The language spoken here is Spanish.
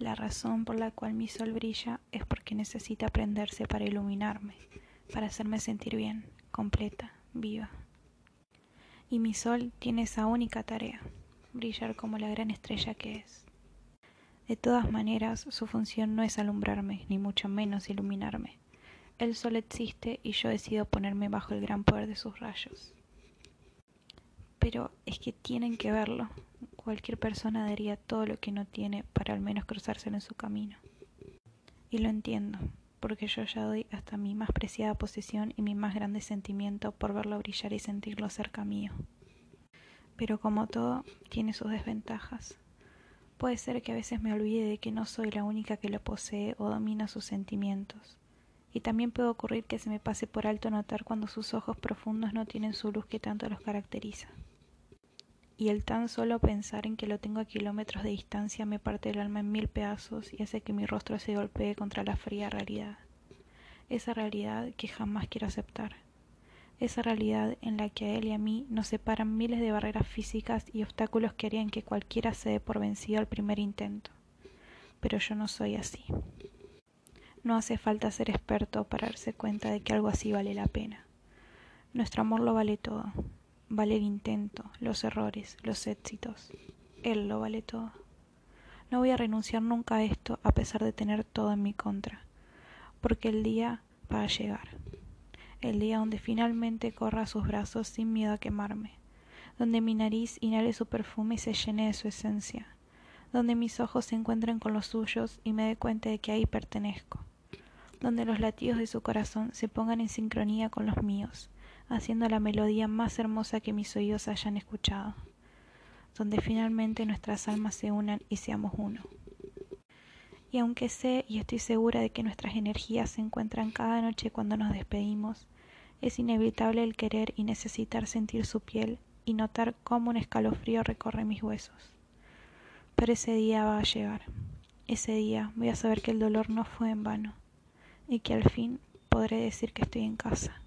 La razón por la cual mi sol brilla es porque necesita prenderse para iluminarme, para hacerme sentir bien, completa, viva. Y mi sol tiene esa única tarea, brillar como la gran estrella que es. De todas maneras, su función no es alumbrarme, ni mucho menos iluminarme. El sol existe y yo decido ponerme bajo el gran poder de sus rayos. Pero es que tienen que verlo, Cualquier persona daría todo lo que no tiene para al menos cruzárselo en su camino. Y lo entiendo, porque yo ya doy hasta mi más preciada posesión y mi más grande sentimiento por verlo brillar y sentirlo cerca mío. Pero como todo, tiene sus desventajas. Puede ser que a veces me olvide de que no soy la única que lo posee o domina sus sentimientos. Y también puede ocurrir que se me pase por alto notar cuando sus ojos profundos no tienen su luz que tanto los caracteriza y el tan solo pensar en que lo tengo a kilómetros de distancia me parte el alma en mil pedazos y hace que mi rostro se golpee contra la fría realidad. Esa realidad que jamás quiero aceptar. Esa realidad en la que a él y a mí nos separan miles de barreras físicas y obstáculos que harían que cualquiera se dé por vencido al primer intento. Pero yo no soy así. No hace falta ser experto para darse cuenta de que algo así vale la pena. Nuestro amor lo vale todo, Vale el intento, los errores, los éxitos. Él lo vale todo. No voy a renunciar nunca a esto a pesar de tener todo en mi contra, porque el día va a llegar. El día donde finalmente corra a sus brazos sin miedo a quemarme, donde mi nariz inhale su perfume y se llene de su esencia, donde mis ojos se encuentren con los suyos y me dé cuenta de que ahí pertenezco, donde los latidos de su corazón se pongan en sincronía con los míos, haciendo la melodía más hermosa que mis oídos hayan escuchado, donde finalmente nuestras almas se unan y seamos uno. Y aunque sé y estoy segura de que nuestras energías se encuentran cada noche cuando nos despedimos, es inevitable el querer y necesitar sentir su piel y notar cómo un escalofrío recorre mis huesos. Pero ese día va a llegar. Ese día voy a saber que el dolor no fue en vano y que al fin podré decir que estoy en casa.